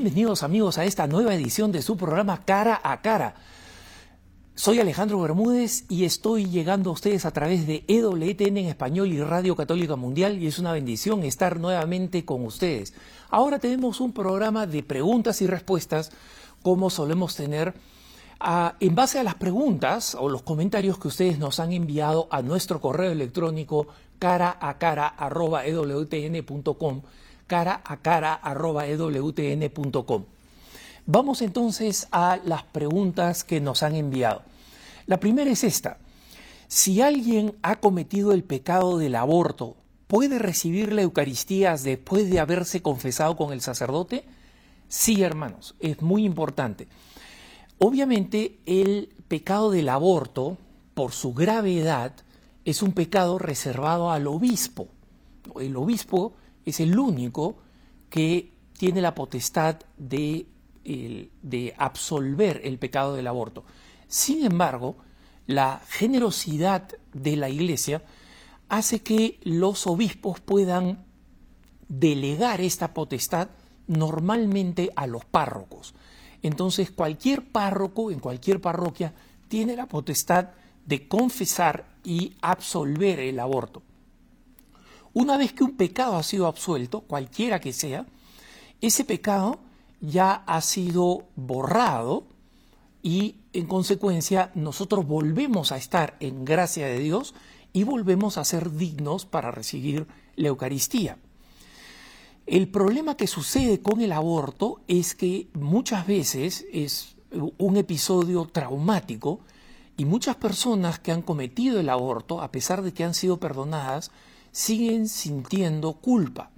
Bienvenidos amigos a esta nueva edición de su programa Cara a Cara. Soy Alejandro Bermúdez y estoy llegando a ustedes a través de EWTN en español y Radio Católica Mundial y es una bendición estar nuevamente con ustedes. Ahora tenemos un programa de preguntas y respuestas como solemos tener en base a las preguntas o los comentarios que ustedes nos han enviado a nuestro correo electrónico cara a cara cara a cara ewtn.com. Vamos entonces a las preguntas que nos han enviado. La primera es esta. Si alguien ha cometido el pecado del aborto, ¿puede recibir la Eucaristía después de haberse confesado con el sacerdote? Sí, hermanos, es muy importante. Obviamente el pecado del aborto, por su gravedad, es un pecado reservado al obispo. El obispo es el único que tiene la potestad de, de absolver el pecado del aborto. Sin embargo, la generosidad de la Iglesia hace que los obispos puedan delegar esta potestad normalmente a los párrocos. Entonces cualquier párroco en cualquier parroquia tiene la potestad de confesar y absolver el aborto. Una vez que un pecado ha sido absuelto, cualquiera que sea, ese pecado ya ha sido borrado y en consecuencia nosotros volvemos a estar en gracia de Dios y volvemos a ser dignos para recibir la Eucaristía. El problema que sucede con el aborto es que muchas veces es un episodio traumático y muchas personas que han cometido el aborto, a pesar de que han sido perdonadas, siguen sintiendo culpa.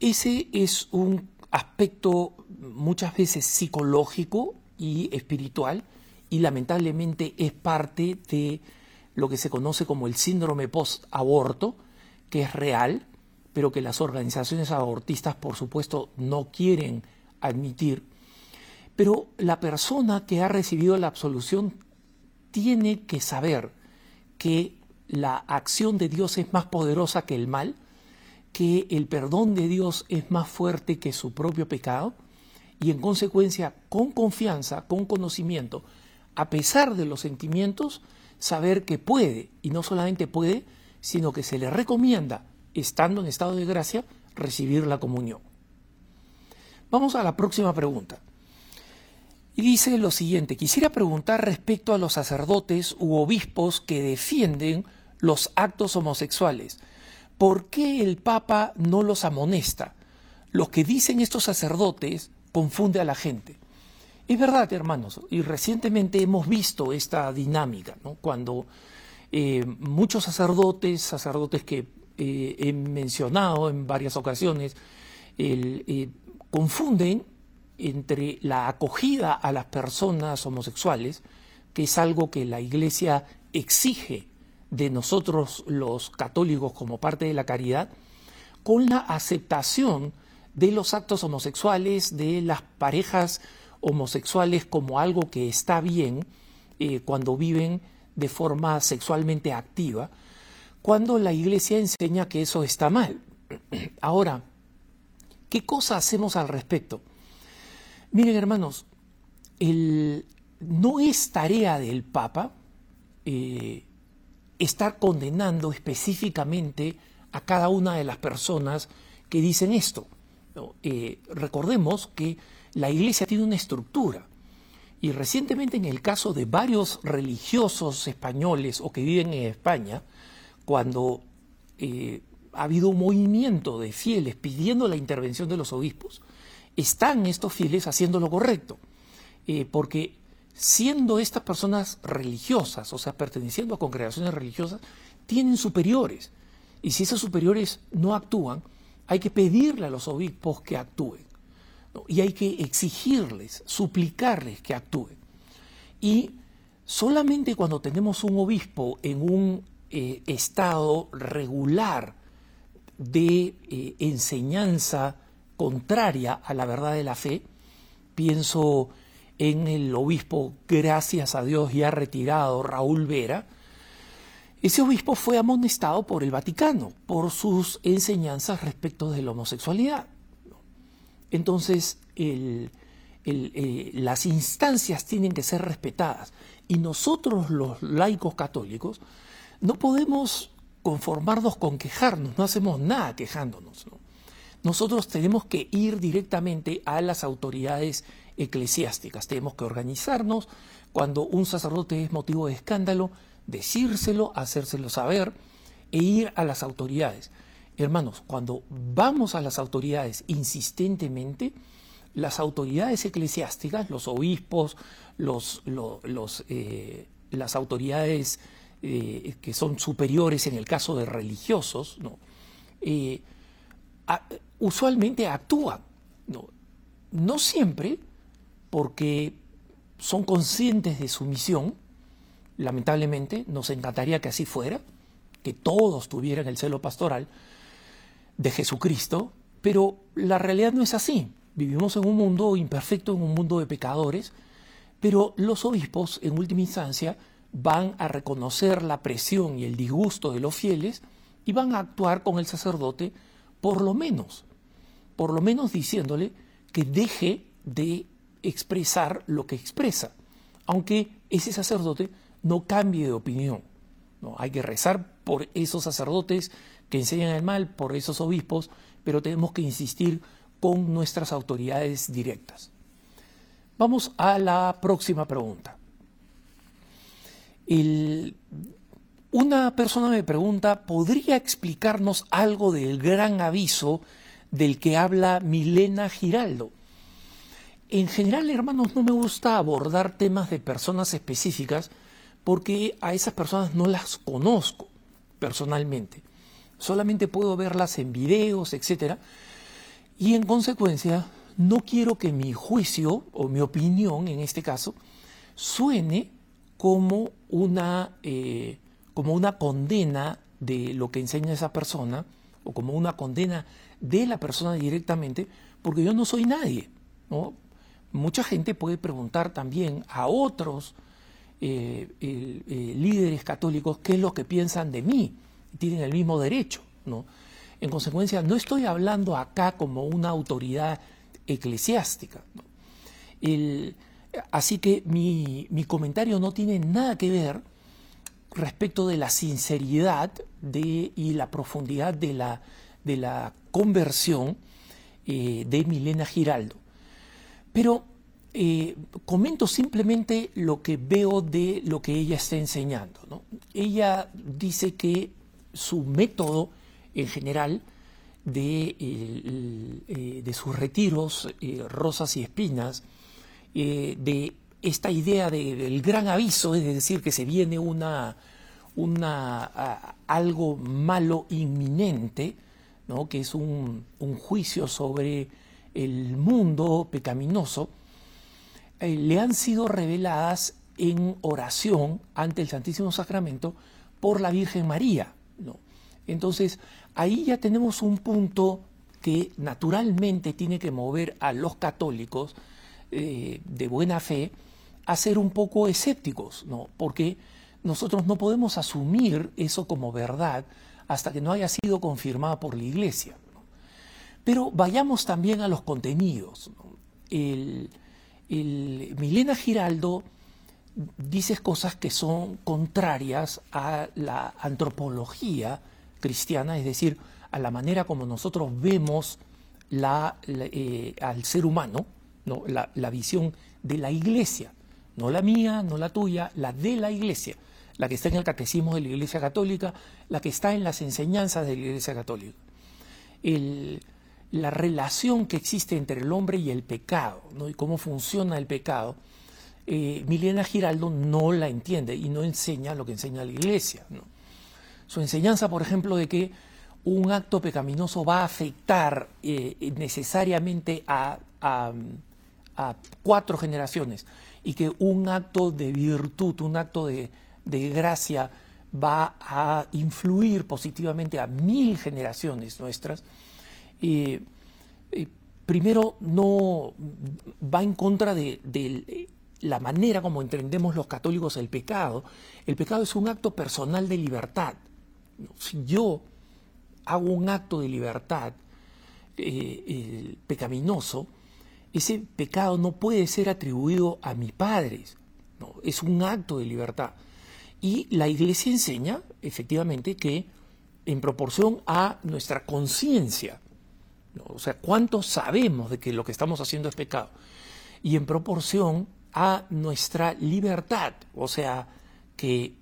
Ese es un aspecto muchas veces psicológico y espiritual y lamentablemente es parte de lo que se conoce como el síndrome post-aborto, que es real, pero que las organizaciones abortistas por supuesto no quieren admitir. Pero la persona que ha recibido la absolución tiene que saber que la acción de Dios es más poderosa que el mal, que el perdón de Dios es más fuerte que su propio pecado y en consecuencia con confianza, con conocimiento, a pesar de los sentimientos, saber que puede, y no solamente puede, sino que se le recomienda, estando en estado de gracia, recibir la comunión. Vamos a la próxima pregunta. Y dice lo siguiente, quisiera preguntar respecto a los sacerdotes u obispos que defienden los actos homosexuales. ¿Por qué el Papa no los amonesta? Lo que dicen estos sacerdotes confunde a la gente. Es verdad, hermanos, y recientemente hemos visto esta dinámica, ¿no? cuando eh, muchos sacerdotes, sacerdotes que eh, he mencionado en varias ocasiones, eh, confunden entre la acogida a las personas homosexuales, que es algo que la Iglesia exige de nosotros los católicos como parte de la caridad, con la aceptación de los actos homosexuales, de las parejas homosexuales como algo que está bien eh, cuando viven de forma sexualmente activa, cuando la Iglesia enseña que eso está mal. Ahora, ¿qué cosa hacemos al respecto? Miren, hermanos, no es tarea del Papa eh, estar condenando específicamente a cada una de las personas que dicen esto. Eh, recordemos que la Iglesia tiene una estructura y recientemente en el caso de varios religiosos españoles o que viven en España, cuando eh, ha habido un movimiento de fieles pidiendo la intervención de los obispos, están estos fieles haciendo lo correcto, eh, porque siendo estas personas religiosas, o sea, perteneciendo a congregaciones religiosas, tienen superiores. Y si esos superiores no actúan, hay que pedirle a los obispos que actúen. Y hay que exigirles, suplicarles que actúen. Y solamente cuando tenemos un obispo en un eh, estado regular de eh, enseñanza contraria a la verdad de la fe. Pienso en el obispo, gracias a Dios ya retirado, Raúl Vera. Ese obispo fue amonestado por el Vaticano por sus enseñanzas respecto de la homosexualidad. entonces las instancias tienen que ser respetadas. Y nosotros los laicos católicos no podemos conformarnos con quejarnos, no hacemos nada quejándonos. Nosotros tenemos que ir directamente a las autoridades eclesiásticas, tenemos que organizarnos, cuando un sacerdote es motivo de escándalo, decírselo, hacérselo saber e ir a las autoridades. Hermanos, cuando vamos a las autoridades insistentemente, las autoridades eclesiásticas, los obispos, los, eh, las autoridades eh, que son superiores en el caso de religiosos, ¿no? Eh, usualmente actúan. ¿no? no siempre, porque son conscientes de su misión, lamentablemente, nos encantaría que así fuera, que todos tuvieran el celo pastoral de Jesucristo, pero la realidad no es así. Vivimos en un mundo imperfecto, en un mundo de pecadores, pero los obispos, en última instancia, van a reconocer la presión y el disgusto de los fieles y van a actuar con el sacerdote, por lo menos, por lo menos diciéndole que deje de expresar lo que expresa, aunque ese sacerdote no cambie de opinión. ¿no? Hay que rezar por esos sacerdotes que enseñan el mal, por esos obispos, pero tenemos que insistir con nuestras autoridades directas. Vamos a la próxima pregunta. una persona me pregunta, ¿podría explicarnos algo del gran aviso del que habla Milena Giraldo? En general, hermanos, no me gusta abordar temas de personas específicas porque a esas personas no las conozco personalmente. Solamente puedo verlas en videos, etc. Y en consecuencia, no quiero que mi juicio o mi opinión, en este caso, suene como una, eh, como una condena de lo que enseña esa persona o como una condena de la persona directamente, porque yo no soy nadie. ¿no? Mucha gente puede preguntar también a otros eh, eh, líderes católicos qué es lo que piensan de mí. Tienen el mismo derecho. ¿no? En consecuencia, no estoy hablando acá como una autoridad eclesiástica. así que mi, comentario no tiene nada que ver respecto de la sinceridad de, y la profundidad de la, de la conversión eh, de Milena Giraldo. Pero eh, comento simplemente lo que veo de lo que ella está enseñando. Ella dice que su método en general de, eh, de sus retiros, rosas y espinas, de esta idea del gran aviso, es decir, que se viene una, una, algo malo inminente, que es un, un juicio sobre el mundo pecaminoso, eh, le han sido reveladas en oración ante el Santísimo Sacramento por la Virgen María. ¿no? Entonces, ahí ya tenemos un punto que naturalmente tiene que mover a los católicos eh, de buena fe a ser un poco escépticos, ¿no? porque nosotros no podemos asumir eso como verdad hasta que no haya sido confirmada por la Iglesia. Pero vayamos también a los contenidos. El, Milena Giraldo dice cosas que son contrarias a la antropología cristiana, es decir, a la manera como nosotros vemos eh, al ser humano, ¿no? La, visión de la iglesia, no la mía, no la tuya, la de la iglesia, la que está en el catecismo de la iglesia católica, la que está en las enseñanzas de la iglesia católica. La relación que existe entre el hombre y el pecado, ¿no? y cómo funciona el pecado, eh, Milena Giraldo no la entiende y no enseña lo que enseña la Iglesia. Su enseñanza, por ejemplo, de que un acto pecaminoso va a afectar eh, necesariamente a, cuatro generaciones y que un acto de virtud, un acto de, gracia va a influir positivamente a mil generaciones nuestras, eh, primero no va en contra de, la manera como entendemos los católicos el pecado. El pecado es un acto personal de libertad. Si yo hago un acto de libertad eh, pecaminoso, ese pecado no puede ser atribuido a mis padres, no, es un acto de libertad. Y la iglesia enseña, efectivamente, que en proporción a nuestra conciencia, o sea, cuánto sabemos de que lo que estamos haciendo es pecado, y en proporción a nuestra libertad, o sea, que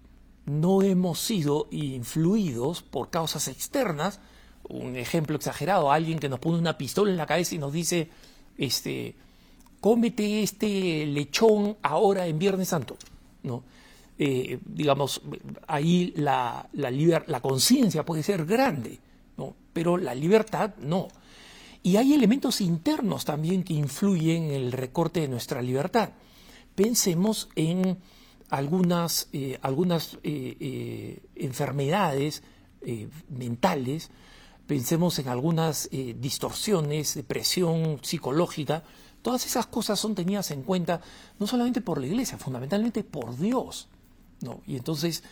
no hemos sido influidos por causas externas, un ejemplo exagerado, alguien que nos pone una pistola en la cabeza y nos dice, este, cómete este lechón ahora en Viernes Santo, ¿no? Eh, digamos, ahí la, la, la conciencia puede ser grande, ¿no? pero la libertad no. Y hay elementos internos también que influyen en el recorte de nuestra libertad. Pensemos en algunas, eh, algunas eh, enfermedades mentales, pensemos en algunas distorsiones, depresión psicológica, todas esas cosas son tenidas en cuenta no solamente por la iglesia, fundamentalmente por Dios. ¿No? Y entonces,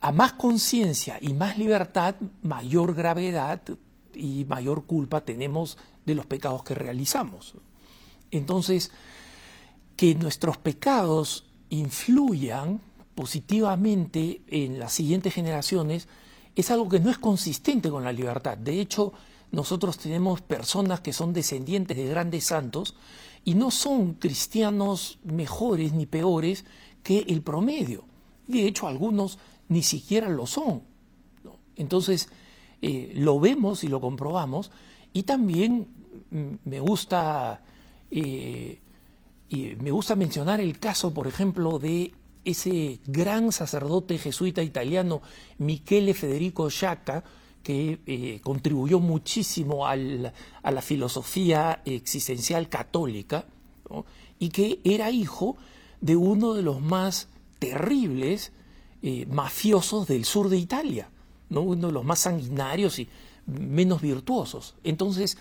a más conciencia y más libertad, mayor gravedad y mayor culpa tenemos de los pecados que realizamos. Entonces, que nuestros pecados influyan positivamente en las siguientes generaciones es algo que no es consistente con la libertad. De hecho, nosotros tenemos personas que son descendientes de grandes santos y no son cristianos mejores ni peores que el promedio de hecho algunos ni siquiera lo son. Entonces, eh, lo vemos y lo comprobamos, y también me gusta, eh, me gusta mencionar el caso, por ejemplo, de ese gran sacerdote jesuita italiano Michele Federico Sciacca, que eh, contribuyó muchísimo a la filosofía existencial católica, y que era hijo de uno de los más terribles eh, mafiosos del sur de Italia, ¿no? uno de los más sanguinarios y menos virtuosos. Entonces,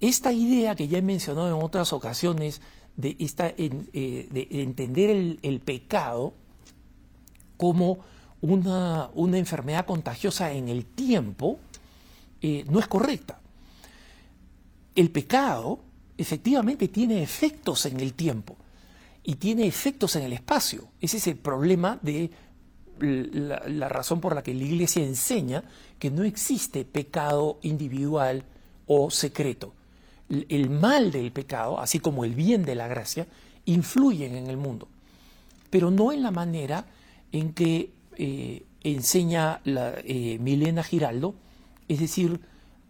esta idea que ya he mencionado en otras ocasiones de, esta, eh, de entender el, pecado como una, una, enfermedad contagiosa en el tiempo, eh, no es correcta. El pecado efectivamente tiene efectos en el tiempo y tiene efectos en el espacio. Ese es el problema de la, razón por la que la Iglesia enseña que no existe pecado individual o secreto. El mal del pecado, así como el bien de la gracia, influyen en el mundo, pero no en la manera en que eh, enseña eh, Milena Giraldo, es decir,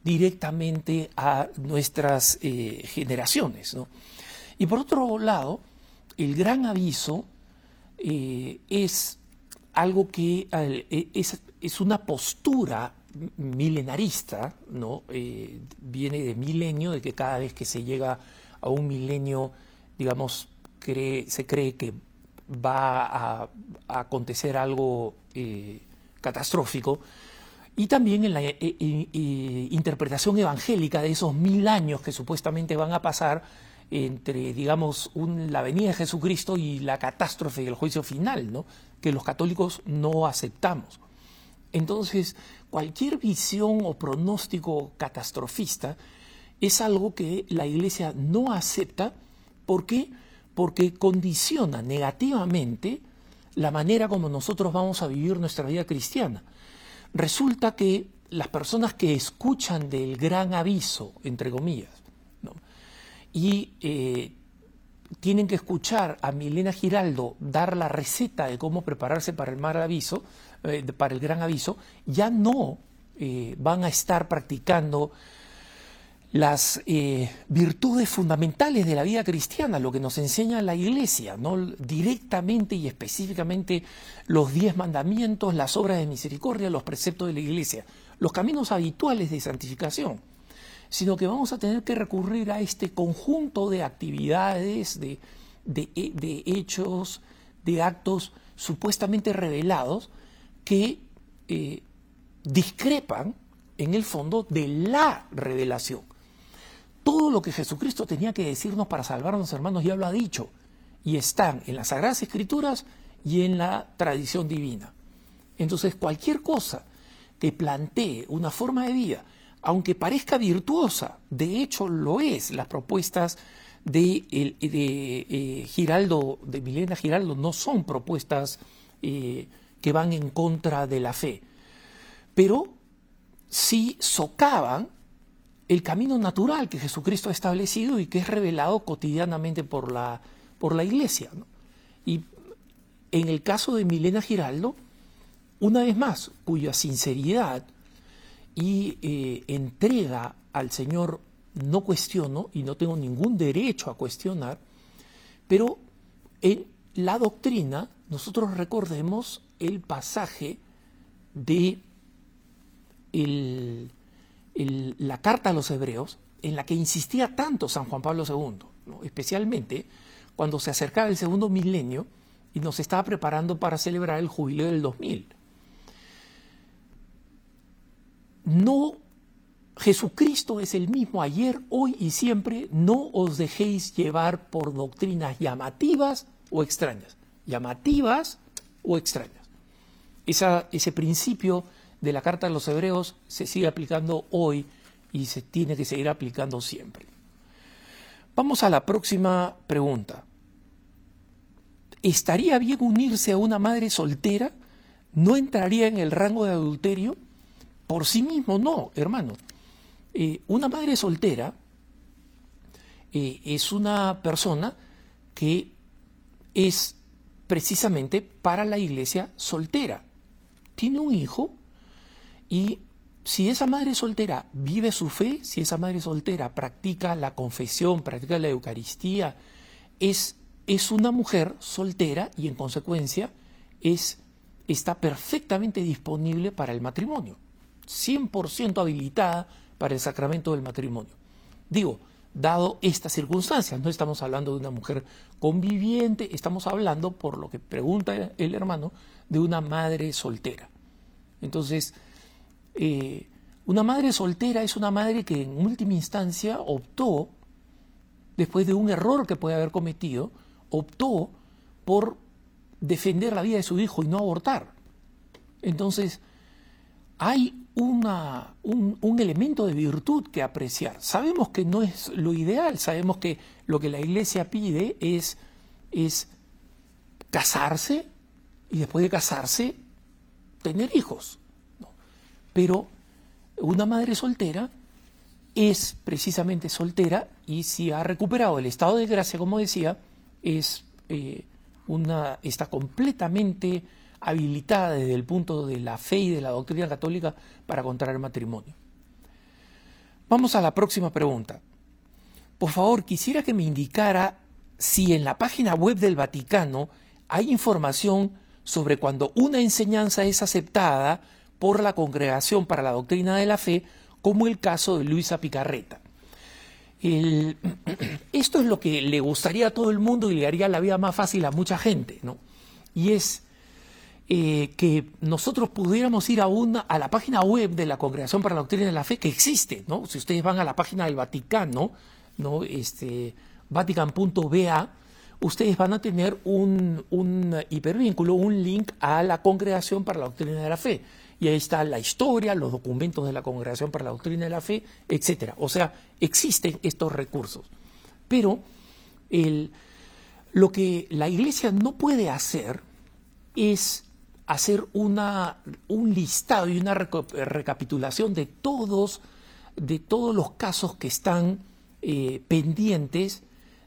directamente a nuestras eh, generaciones. Y por otro lado, el gran aviso eh, es algo que e, es, una postura milenarista, ¿no? Eh, viene de milenio, de que cada vez que se llega a un milenio, digamos, se cree que va a, acontecer algo eh, catastrófico, y también en la interpretación evangélica de esos mil años que supuestamente van a pasar, entre, digamos, la venida de Jesucristo y la catástrofe y el juicio final, ¿no? que los católicos no aceptamos. Entonces, cualquier visión o pronóstico catastrofista es algo que la Iglesia no acepta. ¿Por qué? Porque condiciona negativamente la manera como nosotros vamos a vivir nuestra vida cristiana. Resulta que las personas que escuchan del gran aviso, entre comillas, y eh, tienen que escuchar a Milena Giraldo dar la receta de cómo prepararse para el mar aviso, eh, para el gran aviso, ya no eh, van a estar practicando las virtudes fundamentales de la vida cristiana, lo que nos enseña la Iglesia, no directamente y específicamente los diez mandamientos, las obras de misericordia, los preceptos de la Iglesia, los caminos habituales de santificación sino que vamos a tener que recurrir a este conjunto de actividades, de, hechos, de actos supuestamente revelados que eh, discrepan en el fondo de la revelación. Todo lo que Jesucristo tenía que decirnos para salvarnos, hermanos, ya lo ha dicho, y están en las Sagradas Escrituras y en la tradición divina. Entonces, cualquier cosa que plantee una forma de vida aunque parezca virtuosa, de hecho lo es, las propuestas de, eh, Giraldo, de Milena Giraldo, no son propuestas eh, que van en contra de la fe, pero sí socavan el camino natural que Jesucristo ha establecido y que es revelado cotidianamente por la, por la iglesia. Y en el caso de Milena Giraldo, una vez más, cuya sinceridad y eh, entrega al Señor no cuestiono y no tengo ningún derecho a cuestionar, pero en la doctrina nosotros recordemos el pasaje de la carta a los hebreos en la que insistía tanto San Juan Pablo II, especialmente cuando se acercaba el segundo milenio y nos estaba preparando para celebrar el jubileo del 2000. No, Jesucristo es el mismo ayer, hoy y siempre. No os dejéis llevar por doctrinas llamativas o extrañas. Llamativas o extrañas. ese principio de la carta de los hebreos se sigue aplicando hoy y se tiene que seguir aplicando siempre. Vamos a la próxima pregunta. ¿Estaría bien unirse a una madre soltera? ¿No entraría en el rango de adulterio? Por sí mismo, no, hermano. Eh, una madre soltera eh, es una persona que es precisamente para la iglesia soltera. Tiene un hijo y si esa madre soltera vive su fe, si esa madre soltera practica la confesión, practica la Eucaristía, es, es una mujer soltera y en consecuencia es, está perfectamente disponible para el matrimonio. 100% habilitada para el sacramento del matrimonio. Digo, dado estas circunstancias, no estamos hablando de una mujer conviviente, estamos hablando, por lo que pregunta el hermano, de una madre soltera. Entonces, eh, una madre soltera es una madre que en última instancia optó, después de un error que puede haber cometido, optó por defender la vida de su hijo y no abortar. Entonces, hay una, un, elemento de virtud que apreciar. Sabemos que no es lo ideal, sabemos que lo que la iglesia pide es, es casarse y después de casarse tener hijos. Pero una madre soltera es precisamente soltera y si ha recuperado el estado de gracia, como decía, es eh, una, está completamente habilitada desde el punto de la fe y de la doctrina católica para contraer matrimonio. Vamos a la próxima pregunta. Por favor, quisiera que me indicara si en la página web del Vaticano hay información sobre cuando una enseñanza es aceptada por la Congregación para la Doctrina de la Fe, como el caso de Luisa Picarreta. esto es lo que le gustaría a todo el mundo y le haría la vida más fácil a mucha gente, ¿no? Y es eh, que nosotros pudiéramos ir a, una, a la página web de la Congregación para la Doctrina de la Fe, que existe, ¿no? Si ustedes van a la página del Vaticano, ¿no? Este, vatican.ba, ustedes van a tener un, un hipervínculo, un link a la Congregación para la Doctrina de la Fe. Y ahí está la historia, los documentos de la Congregación para la Doctrina de la Fe, etc. O sea, existen estos recursos. Pero el, lo que la Iglesia no puede hacer es hacer una, un listado y una recapitulación de todos, de todos los casos que están eh, pendientes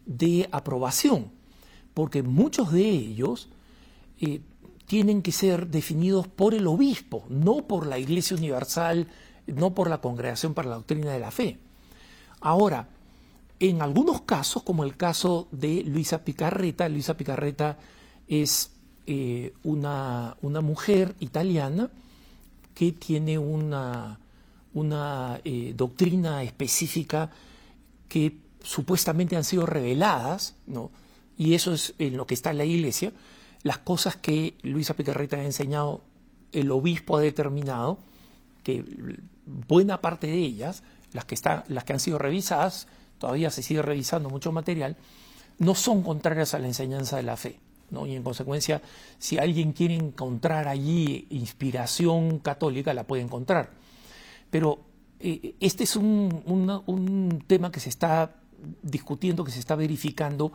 de aprobación, porque muchos de ellos eh, tienen que ser definidos por el obispo, no por la Iglesia Universal, no por la Congregación para la Doctrina de la Fe. Ahora, en algunos casos, como el caso de Luisa Picarreta, Luisa Picarreta es eh, una, una, mujer italiana que tiene una, una eh, doctrina específica que supuestamente han sido reveladas, ¿no? y eso es en lo que está en la iglesia, las cosas que Luisa Picarreta ha enseñado, el obispo ha determinado que buena parte de ellas, las que, están, las que han sido revisadas, todavía se sigue revisando mucho material, no son contrarias a la enseñanza de la fe. Y en consecuencia, si alguien quiere encontrar allí inspiración católica, la puede encontrar. Pero eh, este es un, tema que se está discutiendo, que se está verificando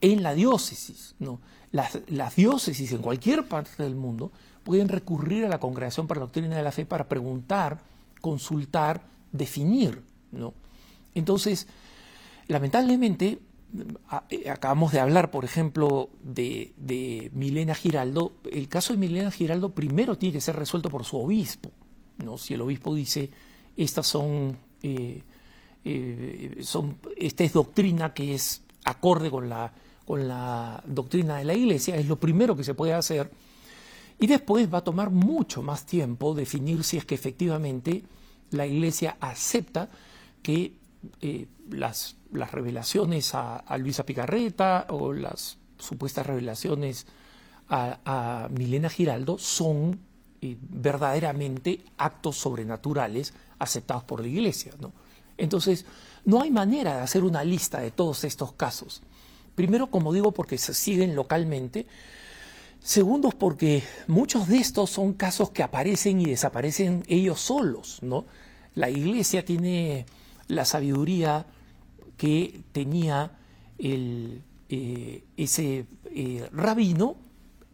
en la diócesis. ¿no? Las, las, diócesis en cualquier parte del mundo pueden recurrir a la Congregación para la Doctrina de la Fe para preguntar, consultar, definir. ¿no? Entonces, lamentablemente, acabamos de hablar, por ejemplo, de, Milena Giraldo. El caso de Milena Giraldo primero tiene que ser resuelto por su obispo. ¿no? Si el obispo dice, estas son, eh, eh, esta es doctrina que es acorde con la, con la doctrina de la Iglesia, es lo primero que se puede hacer. Y después va a tomar mucho más tiempo definir si es que efectivamente la Iglesia acepta que las las revelaciones a, Luisa Picarreta o las supuestas revelaciones a, Milena Giraldo son eh, verdaderamente actos sobrenaturales aceptados por la Iglesia. ¿no? Entonces, no hay manera de hacer una lista de todos estos casos. Primero, como digo, porque se siguen localmente. Segundo, porque muchos de estos son casos que aparecen y desaparecen ellos solos. ¿no? La Iglesia tiene la sabiduría que tenía el, eh, ese eh, rabino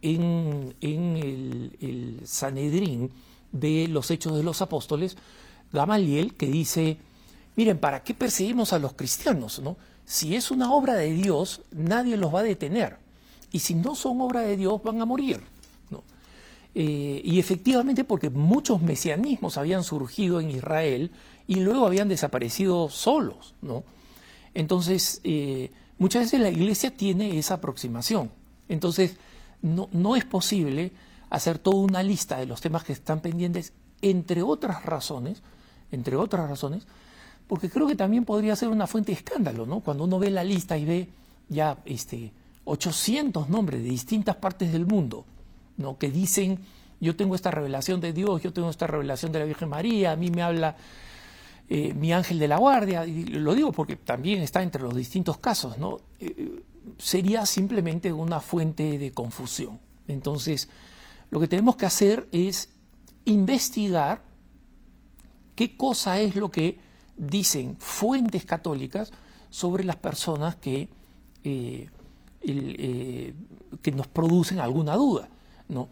en, el, el, Sanedrín de los Hechos de los Apóstoles, Gamaliel, que dice, miren, ¿para qué perseguimos a los cristianos? ¿no? Si es una obra de Dios, nadie los va a detener. Y si no son obra de Dios, van a morir. Eh, y efectivamente porque muchos mesianismos habían surgido en Israel y luego habían desaparecido solos. ¿no? Entonces, eh, muchas veces la iglesia tiene esa aproximación. Entonces, no, no es posible hacer toda una lista de los temas que están pendientes, entre otras razones, entre otras razones, porque creo que también podría ser una fuente de escándalo, ¿no? Cuando uno ve la lista y ve ya este, 800 nombres de distintas partes del mundo, ¿no? Que dicen, yo tengo esta revelación de Dios, yo tengo esta revelación de la Virgen María, a mí me habla eh, mi ángel de la guardia, y lo digo porque también está entre los distintos casos, ¿no? Eh, sería simplemente una fuente de confusión. Entonces, lo que tenemos que hacer es investigar qué cosa es lo que dicen fuentes católicas sobre las personas que, eh, que nos producen alguna duda. ¿No?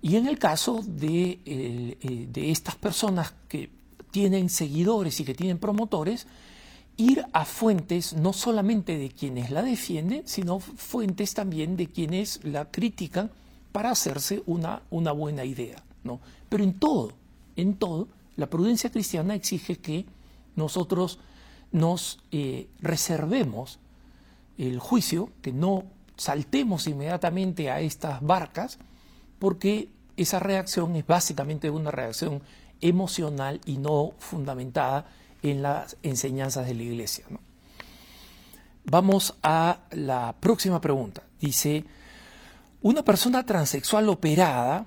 Y en el caso de, de estas personas que tienen seguidores y que tienen promotores, ir a fuentes no solamente de quienes la defienden, sino fuentes también de quienes la critican para hacerse una, una buena idea. ¿no? Pero en todo, en todo, la prudencia cristiana exige que nosotros nos eh, reservemos el juicio, que no saltemos inmediatamente a estas barcas, porque esa reacción es básicamente una reacción emocional y no fundamentada en las enseñanzas de la iglesia. Vamos a la próxima pregunta. Dice, una persona transexual operada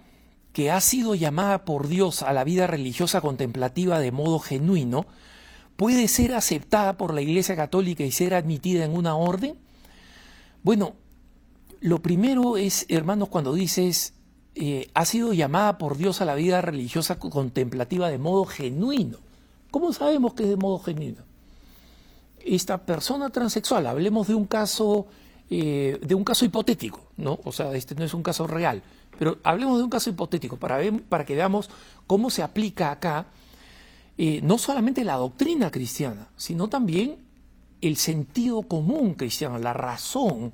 que ha sido llamada por Dios a la vida religiosa contemplativa de modo genuino, ¿puede ser aceptada por la Iglesia Católica y ser admitida en una orden? Bueno, lo primero es, hermanos, cuando dices eh, ha sido llamada por Dios a la vida religiosa contemplativa de modo genuino. ¿Cómo sabemos que es de modo genuino? Esta persona transexual, hablemos de un caso, eh, de un caso hipotético, ¿no? O sea, este no es un caso real, pero hablemos de un caso hipotético para, ver, para que veamos cómo se aplica acá eh, no solamente la doctrina cristiana, sino también el sentido común cristiano, la razón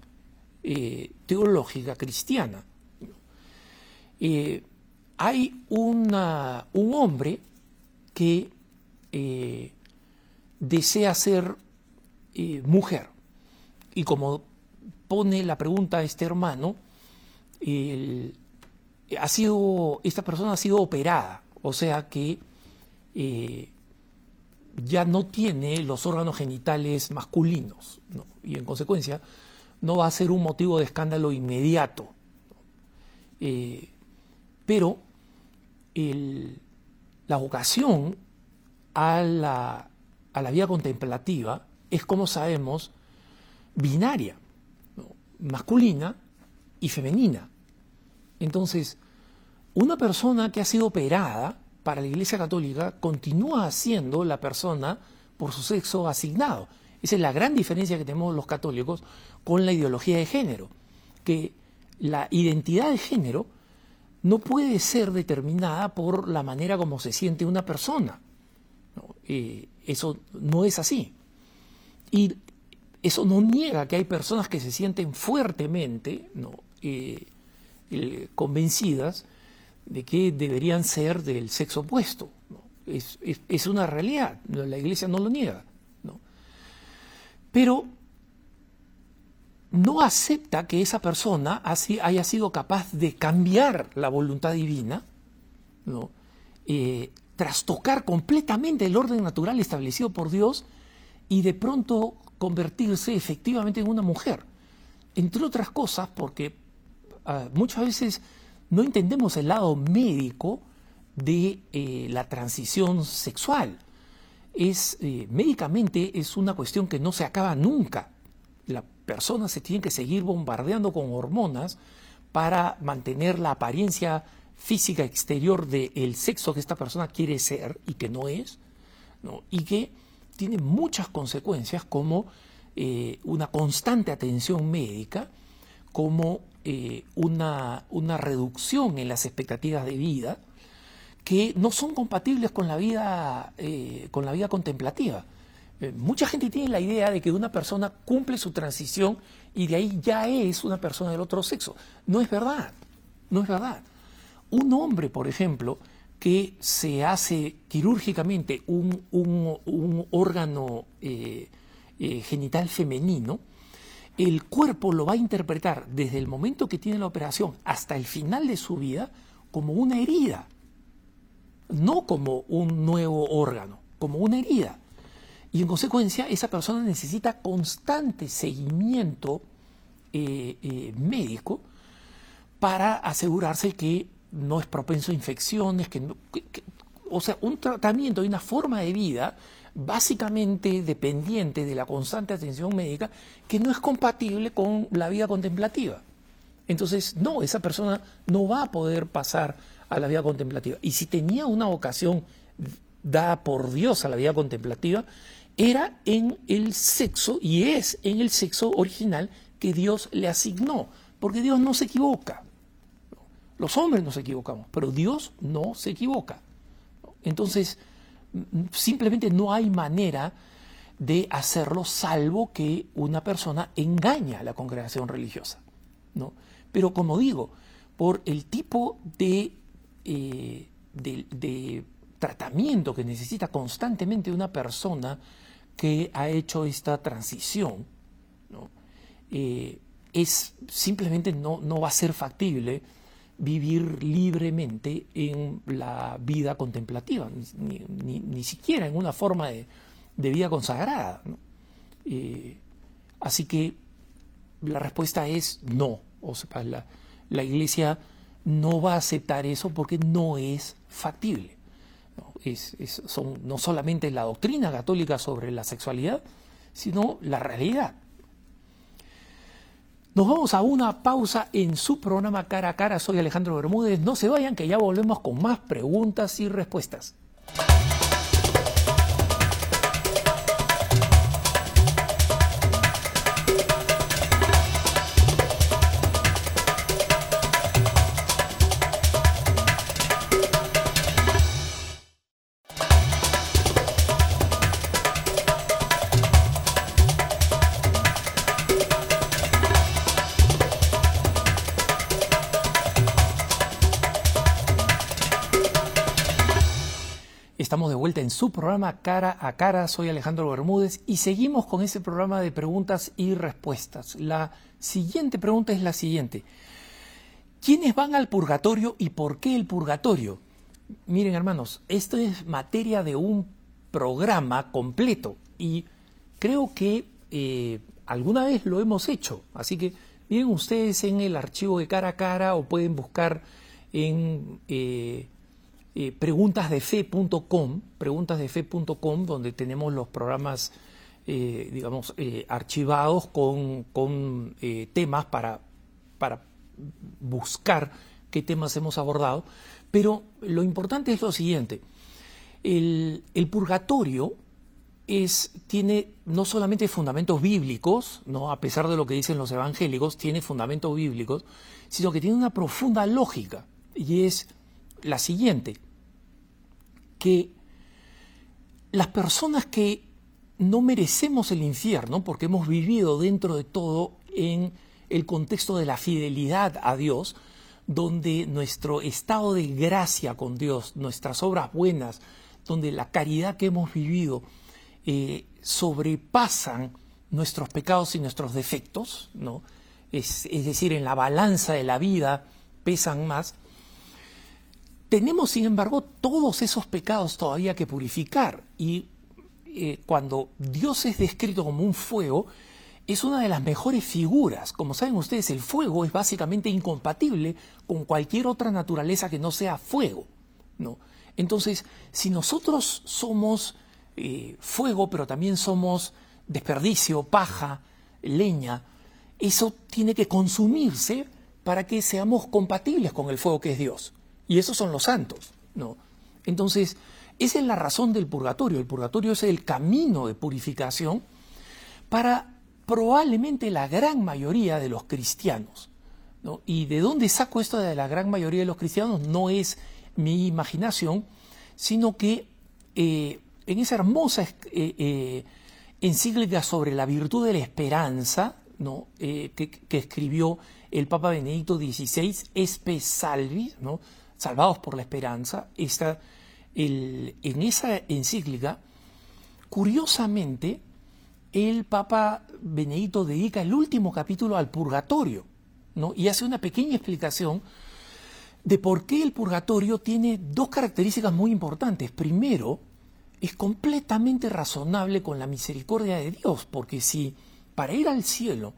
teológica cristiana. Eh, hay un hombre que eh, desea ser eh, mujer. Y como pone la pregunta a este hermano, ha sido, esta persona ha sido operada, o sea que ya no tiene los órganos genitales masculinos, y en consecuencia no va a ser un motivo de escándalo inmediato. Pero la vocación a la, a la, vida contemplativa es, como sabemos, binaria, masculina y femenina. Entonces, una persona que ha sido operada para la Iglesia Católica continúa siendo la persona por su sexo asignado. Esa es la gran diferencia que tenemos los católicos con la ideología de género, que la identidad de género no puede ser determinada por la manera como se siente una persona. Eh, eso no es así. Y eso no niega que hay personas que se sienten fuertemente eh, eh, convencidas de que deberían ser del sexo opuesto. Es, una realidad, la iglesia no lo niega. Pero no acepta que esa persona haya sido capaz de cambiar la voluntad divina, ¿no? Eh, trastocar completamente el orden natural establecido por Dios y de pronto convertirse efectivamente en una mujer. Entre otras cosas, porque ah, muchas veces no entendemos el lado médico de eh, la transición sexual. Es, eh, médicamente es una cuestión que no se acaba nunca. La persona se tiene que seguir bombardeando con hormonas para mantener la apariencia física exterior del sexo que esta persona quiere ser y que no es, y que tiene muchas consecuencias como eh, una constante atención médica, como eh, una, una, reducción en las expectativas de vida que no son compatibles con la vida, eh, con la vida contemplativa. Eh, mucha gente tiene la idea de que una persona cumple su transición y de ahí ya es una persona del otro sexo. No es verdad, no es verdad. Un hombre, por ejemplo, que se hace quirúrgicamente un, un, órgano genital femenino, el cuerpo lo va a interpretar desde el momento que tiene la operación hasta el final de su vida como una herida, no como un nuevo órgano, como una herida. Y en consecuencia esa persona necesita constante seguimiento eh, eh, médico para asegurarse que no es propenso a infecciones, que, o sea, un tratamiento y una forma de vida básicamente dependiente de la constante atención médica que no es compatible con la vida contemplativa. Entonces, no, esa persona no va a poder pasar a la vida contemplativa. Y si tenía una vocación dada por Dios a la vida contemplativa, era en el sexo y es en el sexo original que Dios le asignó, porque Dios no se equivoca. Los hombres nos equivocamos, pero Dios no se equivoca. Entonces, simplemente no hay manera de hacerlo salvo que una persona engaña a la congregación religiosa. ¿no? Pero como digo, por el tipo de, eh, de, tratamiento que necesita constantemente una persona que ha hecho esta transición, eh, es simplemente no, va a ser factible vivir libremente en la vida contemplativa, ni, siquiera en una forma de, vida consagrada. Eh, así que la respuesta es no. O sea, la, Iglesia no va a aceptar eso porque no es factible. ¿No? Es, son no solamente la doctrina católica sobre la sexualidad, sino la realidad. Nos vamos a una pausa en su programa Cara a Cara. Soy Alejandro Bermúdez. No se vayan que ya volvemos con más preguntas y respuestas. En su programa Cara a Cara. Soy Alejandro Bermúdez y seguimos con ese programa de preguntas y respuestas. La siguiente pregunta es la siguiente. ¿Quiénes van al purgatorio y por qué el purgatorio? Miren hermanos, esto es materia de un programa completo y creo que eh, alguna vez lo hemos hecho. Así que miren ustedes en el archivo de cara a cara o pueden buscar en... Eh, eh, preguntasdefe.com, preguntasdefe.com, donde tenemos los programas, eh, digamos, eh, archivados con, con temas para, para buscar qué temas hemos abordado. Pero lo importante es lo siguiente, el, purgatorio es, tiene no solamente fundamentos bíblicos, ¿no? a pesar de lo que dicen los evangélicos, tiene fundamentos bíblicos, sino que tiene una profunda lógica, y es la siguiente, que las personas que no merecemos el infierno, porque hemos vivido dentro de todo en el contexto de la fidelidad a Dios, donde nuestro estado de gracia con Dios, nuestras obras buenas, donde la caridad que hemos vivido eh, sobrepasan nuestros pecados y nuestros defectos, ¿no? Es, es, decir, en la balanza de la vida pesan más, tenemos sin embargo todos esos pecados todavía que purificar y eh, cuando Dios es descrito como un fuego, es una de las mejores figuras. Como saben ustedes, el fuego es básicamente incompatible con cualquier otra naturaleza que no sea fuego. ¿no? Entonces, si nosotros somos eh, fuego, pero también somos desperdicio, paja, leña, eso tiene que consumirse para que seamos compatibles con el fuego que es Dios. Y esos son los santos. ¿no? Entonces, esa es la razón del purgatorio. El purgatorio es el camino de purificación para probablemente la gran mayoría de los cristianos. ¿Y de dónde saco esto de la gran mayoría de los cristianos? No es mi imaginación, sino que eh, en esa hermosa eh, eh, encíclica sobre la virtud de la esperanza, ¿no? que, que, escribió el Papa Benedicto XVI, Espe Salvi, ¿no? Salvados por la esperanza, esta en esa encíclica, curiosamente, el Papa Benedito dedica el último capítulo al purgatorio, ¿no? Y hace una pequeña explicación de por qué el purgatorio tiene dos características muy importantes. Primero, es completamente razonable con la misericordia de Dios, porque si para ir al cielo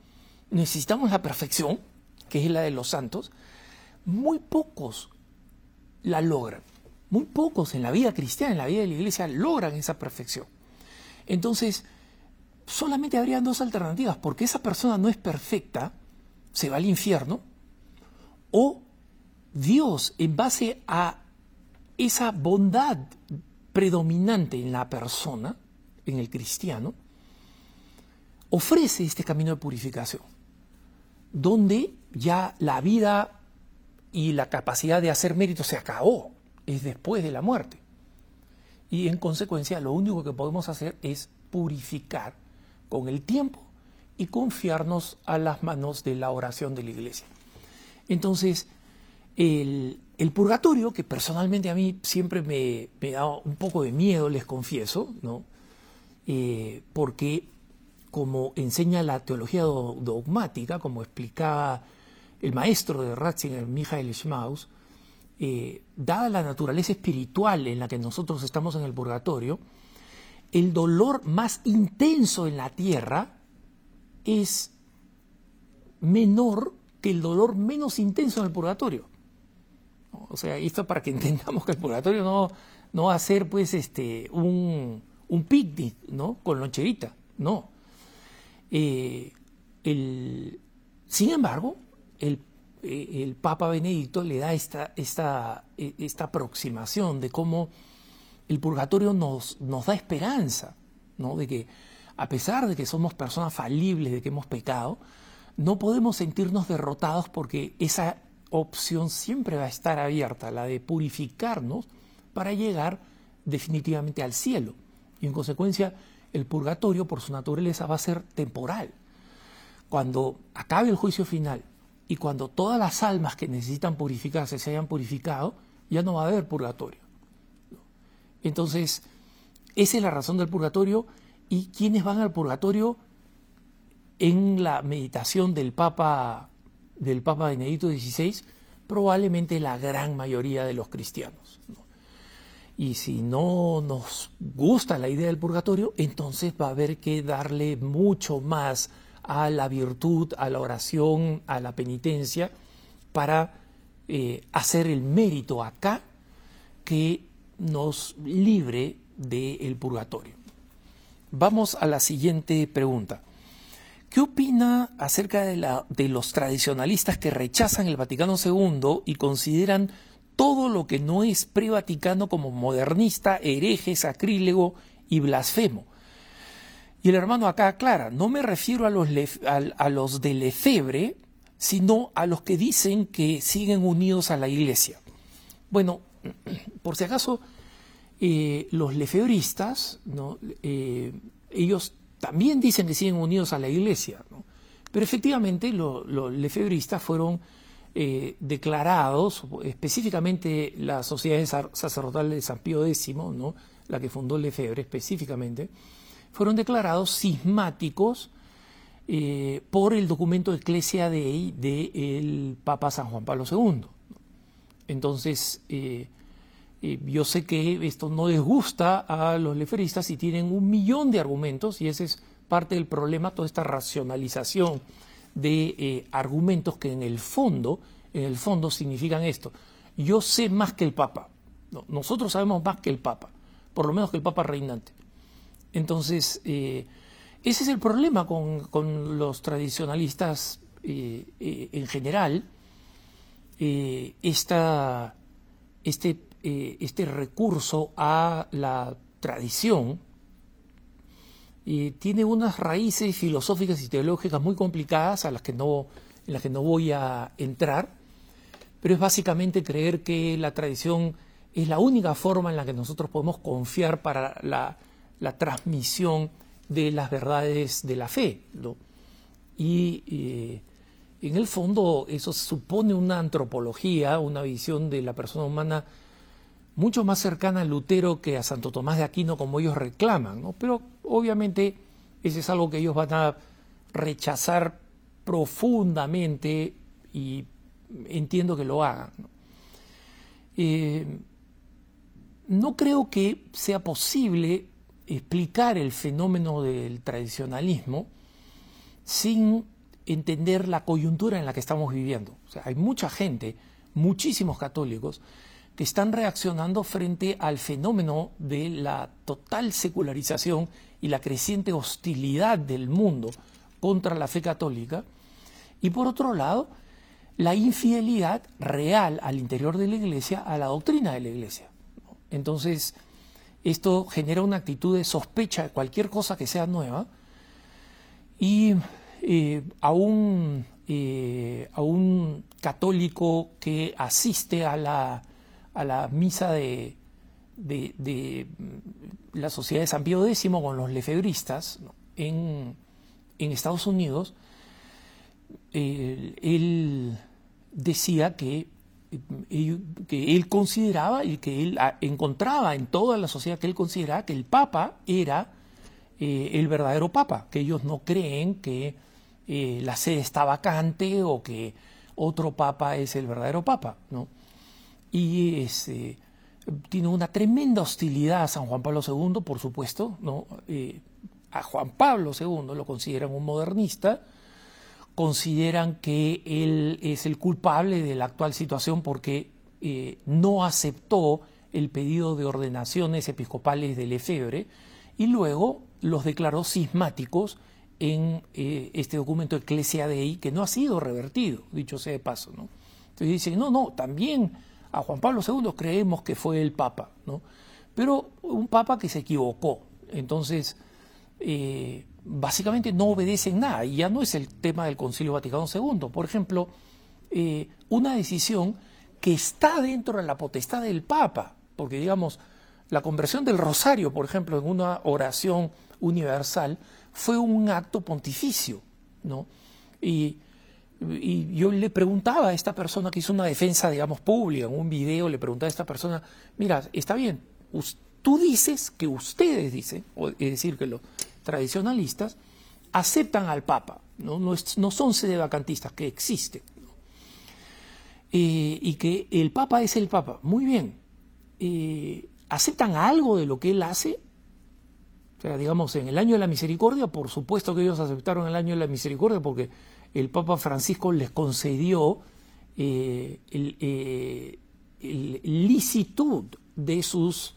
necesitamos la perfección, que es la de los santos, muy pocos la logran. Muy pocos en la vida cristiana, en la vida de la iglesia, logran esa perfección. Entonces, solamente habrían dos alternativas, porque esa persona no es perfecta, se va al infierno, o Dios, en base a esa bondad predominante en la persona, en el cristiano, ofrece este camino de purificación, donde ya la vida y la capacidad de hacer mérito se acabó es después de la muerte. Y en consecuencia lo único que podemos hacer es purificar con el tiempo y confiarnos a las manos de la oración de la iglesia. Entonces, el, purgatorio, que personalmente a mí siempre me, me, da un poco de miedo, les confieso, ¿no? Eh, porque como enseña la teología dogmática, como explicaba el maestro de Ratzinger, Michael Schmaus, eh, dada la naturaleza espiritual en la que nosotros estamos en el purgatorio, el dolor más intenso en la tierra es menor que el dolor menos intenso en el purgatorio. O sea, esto para que entendamos que el purgatorio no, no va a ser pues este un, un picnic, ¿no? Con loncherita, no. Eh, el, sin embargo, el eh, el Papa Benedicto le da esta, esta, e, esta aproximación de cómo el purgatorio nos, nos da esperanza, ¿no? de que a pesar de que somos personas falibles, de que hemos pecado, no podemos sentirnos derrotados porque esa opción siempre va a estar abierta, la de purificarnos para llegar definitivamente al cielo. Y en consecuencia, el purgatorio, por su naturaleza, va a ser temporal. Cuando acabe el juicio final y cuando todas las almas que necesitan purificarse se hayan purificado, ya no va a haber purgatorio. Entonces, esa es la razón del purgatorio y quienes van al purgatorio en la meditación del Papa del Papa Benedicto XVI, probablemente la gran mayoría de los cristianos. Y si no nos gusta la idea del purgatorio, entonces va a haber que darle mucho más a la virtud, a la oración, a la penitencia, para eh, hacer el mérito acá que nos libre del purgatorio. Vamos a la siguiente pregunta. ¿Qué opina acerca de, la, de los tradicionalistas que rechazan el Vaticano II y consideran todo lo que no es pre-vaticano como modernista, hereje, sacrílego y blasfemo. Y el hermano acá aclara, no me refiero a los, a, los de Lefebre, sino a los que dicen que siguen unidos a la iglesia. Bueno, por si acaso, eh, los lefebristas, ¿no? Eh, ellos también dicen que siguen unidos a la iglesia, pero efectivamente los lefebristas fueron eh, declarados, específicamente la Sociedad Sacerdotal de San Pío X, ¿no? la que fundó Lefebvre específicamente, fueron declarados cismáticos eh, por el documento Ecclesia Dei del Papa San Juan Pablo II. Entonces, eh, yo sé que esto no les gusta a los leferistas y tienen un millón de argumentos y ese es parte del problema, toda esta racionalización de eh, argumentos que en el fondo, en el fondo significan esto. Yo sé más que el Papa. nosotros sabemos más que el Papa, por lo menos que el Papa reinante. Entonces, eh, ese es el problema con, los tradicionalistas eh, en general. Esta, este, este recurso a la tradición tiene unas raíces filosóficas y teológicas muy complicadas a las que no, en las que no voy a entrar, pero es básicamente creer que la tradición es la única forma en la que nosotros podemos confiar para la, transmisión de las verdades de la fe. Y eh, en el fondo eso supone una antropología, una visión de la persona humana mucho más cercana a Lutero que a Santo Tomás de Aquino como ellos reclaman, ¿no? Pero obviamente ese es algo que ellos van a rechazar profundamente y entiendo que lo hagan. ¿no? Eh, no creo que sea posible explicar el fenómeno del tradicionalismo sin entender la coyuntura en la que estamos viviendo. O sea, hay mucha gente, muchísimos católicos, que están reaccionando frente al fenómeno de la total secularización y la creciente hostilidad del mundo contra la fe católica, y por otro lado, la infidelidad real al interior de la Iglesia a la doctrina de la Iglesia. Entonces, esto genera una actitud de sospecha de cualquier cosa que sea nueva. Y eh, a, un, eh, a un católico que asiste a la a la misa de, de, la Sociedad de San Pío X con los lefebristas en, en, Estados Unidos, él, decía que, que él consideraba y que él encontraba en toda la sociedad que él consideraba que el Papa era eh, el verdadero Papa, que ellos no creen que eh, la sede está vacante o que otro Papa es el verdadero Papa, ¿no? y este, tiene una tremenda hostilidad a San Juan Pablo II, por supuesto, ¿no? Eh, a Juan Pablo II lo consideran un modernista, consideran que él es el culpable de la actual situación porque eh, no aceptó el pedido de ordenaciones episcopales de Lefebvre y luego los declaró cismáticos en eh, este documento Ecclesia Dei que no ha sido revertido, dicho sea de paso. ¿no? Entonces dicen, no, no, también a Juan Pablo II creemos que fue el Papa, ¿no? Pero un Papa que se equivocó. Entonces, eh, básicamente no obedecen nada. Y ya no es el tema del Concilio Vaticano II. Por ejemplo, eh, una decisión que está dentro de la potestad del Papa. Porque, digamos, la conversión del rosario, por ejemplo, en una oración universal, fue un acto pontificio, ¿no? Y yo le preguntaba a esta persona que hizo una defensa, digamos, pública, en un video, le preguntaba a esta persona, mira, está bien, tú dices que ustedes dicen, es decir, que tradicionalistas aceptan al Papa, no, no, no son sedevacantistas, que existen, eh, y que el Papa es el Papa. Muy bien, eh, ¿aceptan algo de lo que él hace? O sea, digamos, en el año de la misericordia, por supuesto que ellos aceptaron el año de la misericordia porque el Papa Francisco les concedió eh, el, eh, licitud de sus,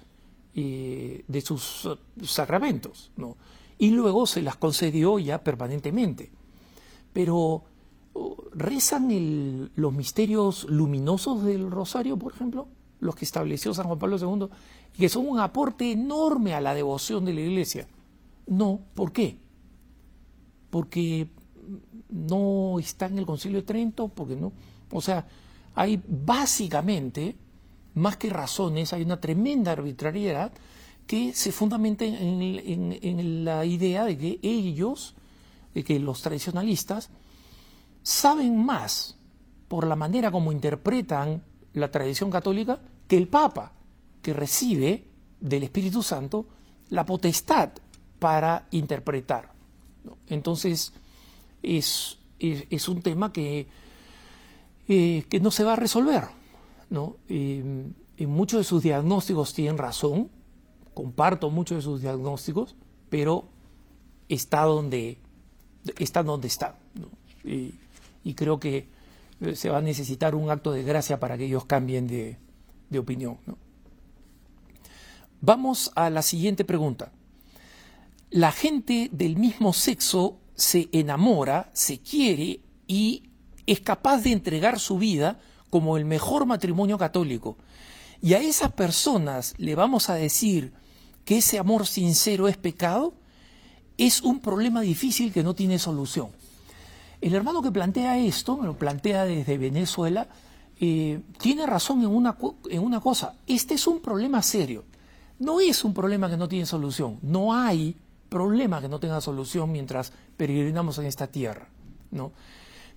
de sus sacramentos, ¿no? Y luego se las concedió ya permanentemente. Pero rezan los misterios luminosos del rosario, por ejemplo, los que estableció San Juan Pablo II, que son un aporte enorme a la devoción de la iglesia. No, ¿por qué? Porque no está en el Concilio de Trento, porque no. O sea, hay básicamente, más que razones, hay una tremenda arbitrariedad que se fundamenta en, la idea de que ellos, de que los tradicionalistas, saben más por la manera como interpretan la tradición católica que el Papa, que recibe del Espíritu Santo la potestad para interpretar. Entonces, es, un tema que, eh, que no se va a resolver. ¿no? en muchos de sus diagnósticos tienen razón, comparto muchos de sus diagnósticos, pero está donde está. Donde está y creo que eh, se va a necesitar un acto de gracia para que ellos cambien de, opinión. Vamos a la siguiente pregunta. La gente del mismo sexo se enamora, se quiere y es capaz de entregar su vida como el mejor matrimonio católico. Y a esas personas le vamos a decir que ese amor sincero es pecado, es un problema difícil que no tiene solución. El hermano que plantea esto, me lo plantea desde Venezuela, eh, tiene razón en una, en una cosa. Este es un problema serio. No es un problema que no tiene solución. No hay problema que no tenga solución mientras peregrinamos en esta tierra. ¿no?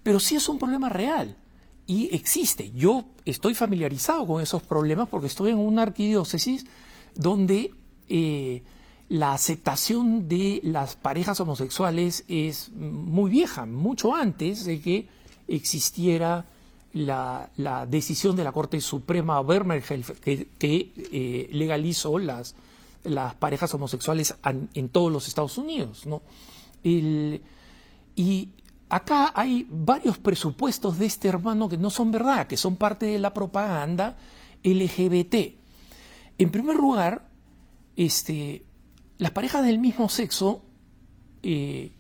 Pero sí es un problema real y existe. Yo estoy familiarizado con esos problemas porque estoy en una arquidiócesis donde eh, la aceptación de las parejas homosexuales es muy vieja, mucho antes de que existiera la, decisión de la Corte Suprema Bermerhelf que, eh, legalizó las, las parejas homosexuales en, todos los Estados Unidos. ¿no? y acá hay varios presupuestos de este hermano que no son verdad, que son parte de la propaganda LGBT. En primer lugar, este, las parejas del mismo sexo eh,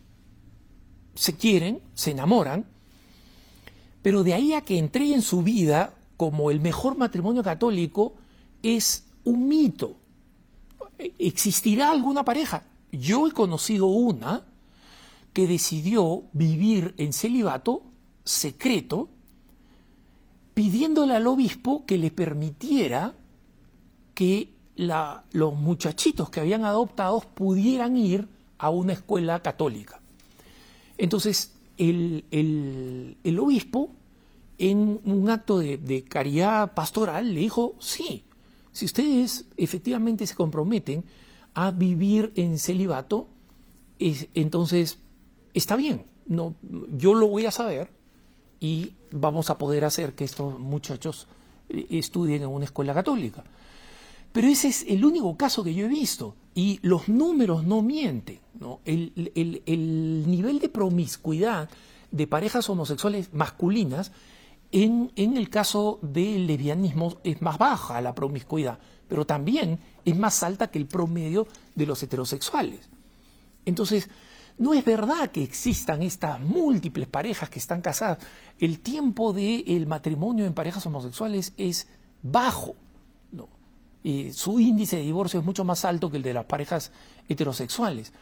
se quieren, se enamoran, pero de ahí a que entreguen su vida como el mejor matrimonio católico es un mito. ¿Existirá alguna pareja? Yo he conocido una que decidió vivir en celibato secreto, pidiéndole al obispo que le permitiera que los muchachitos que habían adoptado pudieran ir a una escuela católica. Entonces, el, obispo, en un acto de, caridad pastoral, le dijo, sí, si ustedes efectivamente se comprometen a vivir en celibato, entonces está bien, no, yo lo voy a saber y vamos a poder hacer que estos muchachos eh, estudien en una escuela católica. Pero ese es el único caso que yo he visto. Y los números no mienten. El, nivel de promiscuidad de parejas homosexuales masculinas, en, el caso del lesbianismo, es más baja la promiscuidad, pero también es más alta que el promedio de los heterosexuales. Entonces, no es verdad que existan estas múltiples parejas que están casadas. El tiempo del matrimonio en parejas homosexuales es bajo su índice de divorcio es mucho más alto que el de las parejas heterosexuales.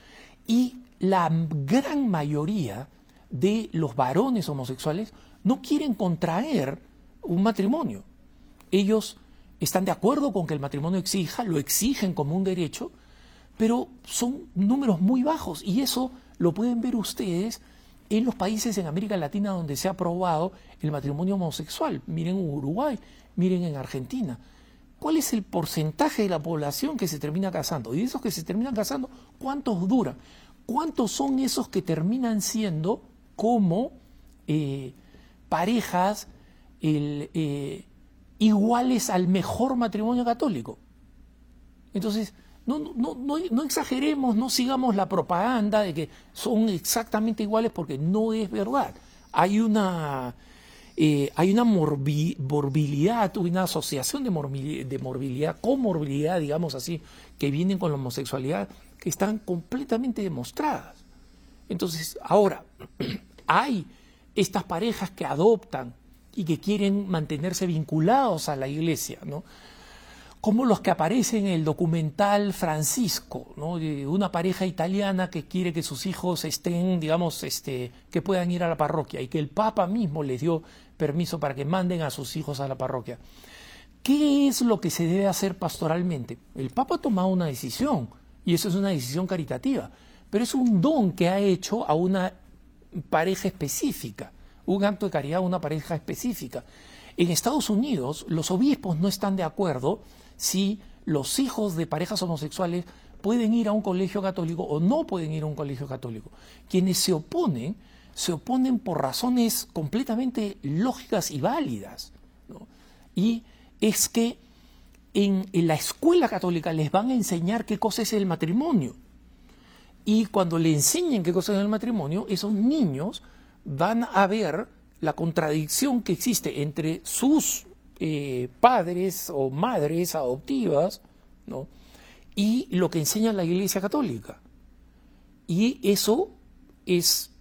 Y la gran mayoría de los varones homosexuales no quieren contraer un matrimonio. Ellos están de acuerdo con que el matrimonio exija, lo exigen como un derecho, pero son números muy bajos y eso lo pueden ver ustedes en los países en América Latina donde se ha aprobado el matrimonio homosexual. Miren Uruguay, miren en Argentina cuál es el porcentaje de la población que se termina casando. Y de esos que se terminan casando, ¿cuántos duran? ¿Cuántos son esos que terminan siendo como eh, parejas eh, iguales al mejor matrimonio católico? Entonces, no, no, no, no, exageremos, no sigamos la propaganda de que son exactamente iguales porque no es verdad. Hay una eh, hay una morbilidad, una asociación de de morbilidad, comorbilidad, digamos así, que vienen con la homosexualidad, que están completamente demostradas. Entonces, ahora, hay estas parejas que adoptan y que quieren mantenerse vinculados a la iglesia, ¿no? como los que aparecen en el documental Francisco, ¿no? de una pareja italiana que quiere que sus hijos estén, digamos, este, que puedan ir a la parroquia y que el Papa mismo les dio permiso para que manden a sus hijos a la parroquia. ¿Qué es lo que se debe hacer pastoralmente? El Papa ha tomado una decisión y eso es una decisión caritativa, pero es un don que ha hecho a una pareja específica, un acto de caridad a una pareja específica. En Estados Unidos los obispos no están de acuerdo si los hijos de parejas homosexuales pueden ir a un colegio católico o no pueden ir a un colegio católico. Quienes se oponen, se oponen por razones completamente lógicas y válidas. Y es que en, la escuela católica les van a enseñar qué cosa es el matrimonio. Y cuando le enseñen qué cosa es el matrimonio, esos niños van a ver la contradicción que existe entre sus eh, padres o madres adoptivas, y lo que enseña la Iglesia Católica. Y eso es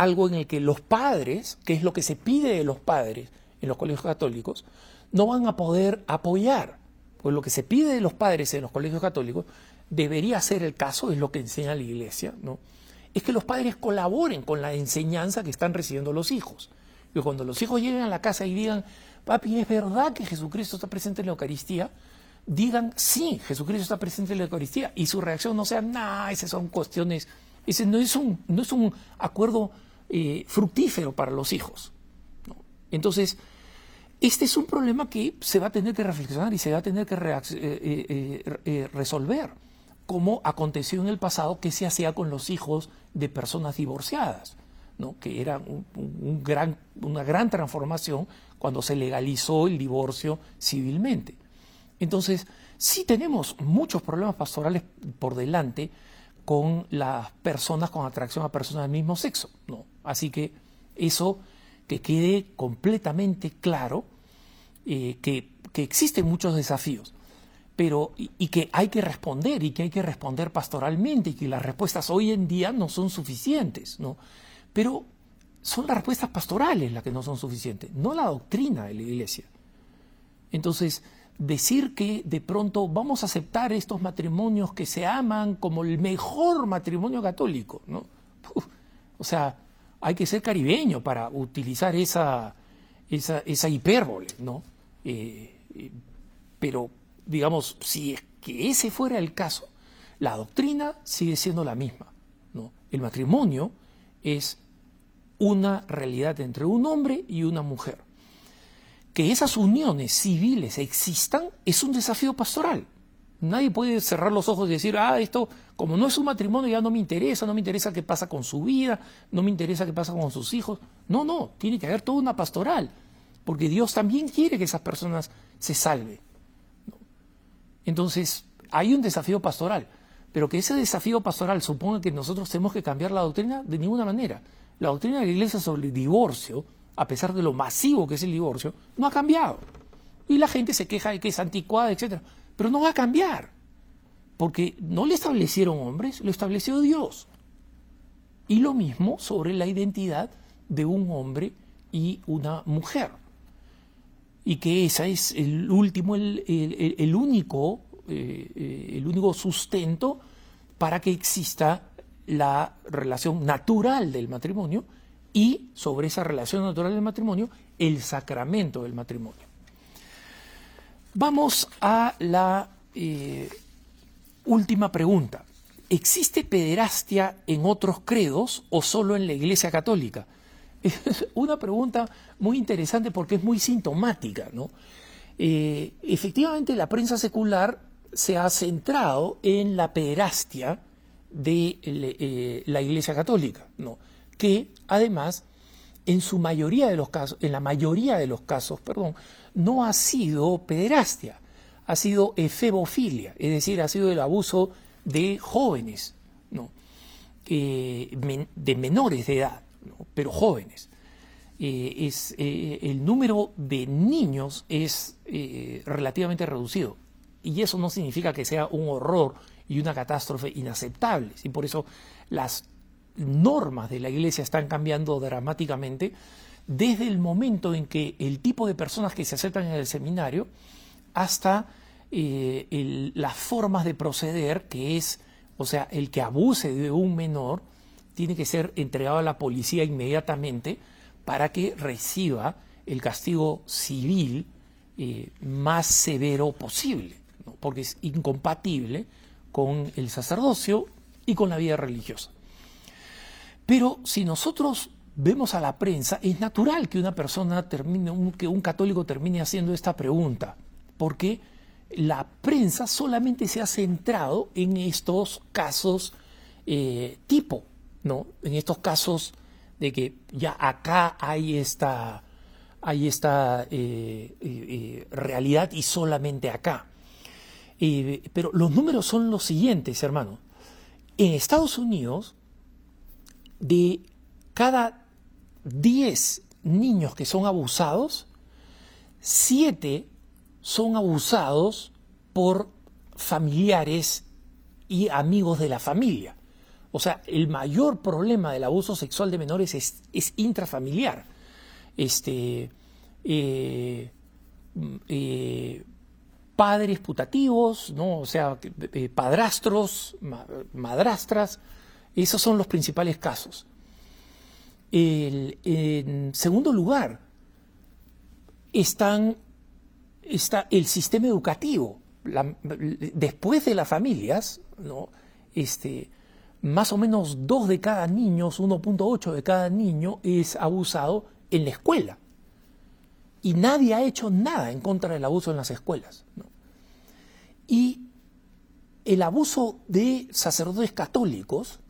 algo en el que los padres, que es lo que se pide de los padres en los colegios católicos, no van a poder apoyar. Pues lo que se pide de los padres en los colegios católicos debería ser el caso, es lo que enseña la Iglesia, ¿no? es que los padres colaboren con la enseñanza que están recibiendo los hijos. Y cuando los hijos lleguen a la casa y digan, papi, ¿es verdad que Jesucristo está presente en la Eucaristía? Digan, sí, Jesucristo está presente en la Eucaristía. Y su reacción no sea, nah, esas son cuestiones, ese no es un, no es un acuerdo eh, fructífero para los hijos. Entonces, este es un problema que se va a tener que reflexionar y se va a tener que eh, eh, resolver, como aconteció en el pasado que se hacía con los hijos de personas divorciadas, ¿no? que era un gran, una gran transformación cuando se legalizó el divorcio civilmente. Entonces, sí tenemos muchos problemas pastorales por delante con las personas con atracción a personas del mismo sexo. ¿no? Así que eso que quede completamente claro eh, que, existen muchos desafíos, pero y, que hay que responder y que hay que responder pastoralmente y que las respuestas hoy en día no son suficientes, ¿no? Pero son las respuestas pastorales las que no son suficientes, no la doctrina de la iglesia. Entonces, decir que de pronto vamos a aceptar estos matrimonios que se aman como el mejor matrimonio católico, ¿no? o sea, hay que ser caribeño para utilizar esa, esa, hipérbole, ¿no? Eh, eh, pero, digamos, si es que ese fuera el caso, la doctrina sigue siendo la misma, ¿no? El matrimonio es una realidad entre un hombre y una mujer. Que esas uniones civiles existan es un desafío pastoral. Nadie puede cerrar los ojos y decir, ah, esto, como no es un matrimonio, ya no me interesa, no me interesa qué pasa con su vida, no me interesa qué pasa con sus hijos. No, no, tiene que haber toda una pastoral, porque Dios también quiere que esas personas se salven. Entonces, hay un desafío pastoral, pero que ese desafío pastoral suponga que nosotros tenemos que cambiar la doctrina de ninguna manera la doctrina de la Iglesia sobre el divorcio, a pesar de lo masivo que es el divorcio, no ha cambiado. Y la gente se queja de que es anticuada, etc. Pero no va a cambiar. Porque no le establecieron hombres, lo estableció Dios. Y lo mismo sobre la identidad de un hombre y una mujer. Y que esa es el último, el, único, eh, eh, el único sustento para que exista la relación natural del matrimonio y sobre esa relación natural del matrimonio el sacramento del matrimonio. Vamos a la eh, última pregunta. ¿Existe pederastia en otros credos o solo en la Iglesia Católica? Es una pregunta muy interesante porque es muy sintomática. ¿no? Eh, efectivamente, la prensa secular se ha centrado en la pederastia de eh, la Iglesia Católica, ¿no? que además en su mayoría de los casos, en la mayoría de los casos, perdón, no ha sido pederastia, ha sido efebofilia, es decir, ha sido el abuso de jóvenes, ¿no? de menores de edad, pero jóvenes. Eh, es, eh, el número de niños es relativamente reducido. Y eso no significa que sea un horror y una catástrofe inaceptable. Y por eso las, normas de la iglesia están cambiando dramáticamente desde el momento en que el tipo de personas que se aceptan en el seminario hasta eh, las formas de proceder, que es, o sea, el que abuse de un menor, tiene que ser entregado a la policía inmediatamente para que reciba el castigo civil eh, más severo posible, porque es incompatible con el sacerdocio y con la vida religiosa. Pero si nosotros vemos a la prensa, es natural que una persona termine, que un católico termine haciendo esta pregunta, porque la prensa solamente se ha centrado en estos casos eh, tipo, ¿no? En estos casos de que ya acá hay esta, hay esta eh, eh, realidad y solamente acá. pero los números son los siguientes, hermano. En Estados Unidos, de cada 10 niños que son abusados, 7 son abusados por familiares y amigos de la familia. O sea, el mayor problema del abuso sexual de menores es, intrafamiliar. Este, eh, eh, padres putativos, ¿no? o sea, padrastros, madrastras, esos son los principales casos. en segundo lugar, están, está el sistema educativo. después de las familias, ¿no? este, más o menos dos de cada niño, 1.8 de cada niño es abusado en la escuela. Y nadie ha hecho nada en contra del abuso en las escuelas. Y el abuso de sacerdotes católicos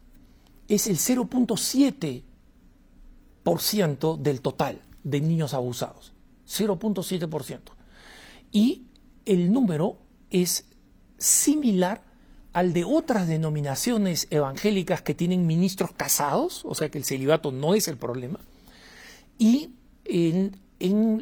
es el 0.7% del total de niños abusados. 0.7%. Y el número es similar al de otras denominaciones evangélicas que tienen ministros casados, o sea que el celibato no es el problema, y en,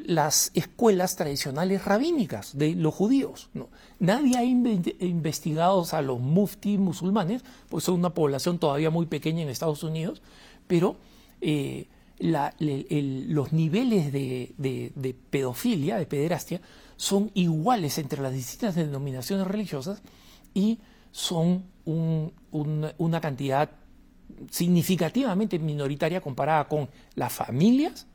las escuelas tradicionales rabínicas de los judíos. ¿no? Nadie ha investigado a los mufti musulmanes, pues son una población todavía muy pequeña en Estados Unidos, pero eh, los niveles de, de pedofilia, de pederastia, son iguales entre las distintas denominaciones religiosas y son una cantidad significativamente minoritaria comparada con las familias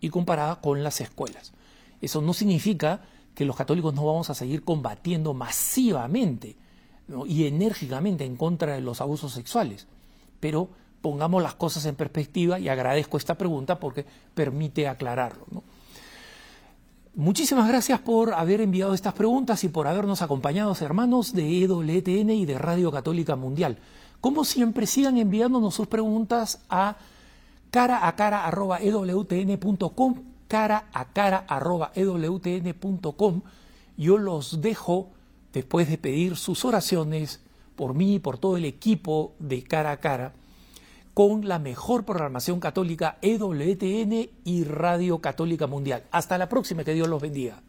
y comparada con las escuelas. Eso no significa que los católicos no vamos a seguir combatiendo masivamente y enérgicamente en contra de los abusos sexuales, pero pongamos las cosas en perspectiva y agradezco esta pregunta porque permite aclararlo. Muchísimas gracias por haber enviado estas preguntas y por habernos acompañado, hermanos de EWTN y de Radio Católica Mundial. Como siempre, sigan enviándonos sus preguntas a cara a cara arroba ewtn.com, cara a cara arroba ewtn.com. Yo los dejo, después de pedir sus oraciones por mí y por todo el equipo de cara a cara, con la mejor programación católica EWTN y Radio Católica Mundial. Hasta la próxima, que Dios los bendiga.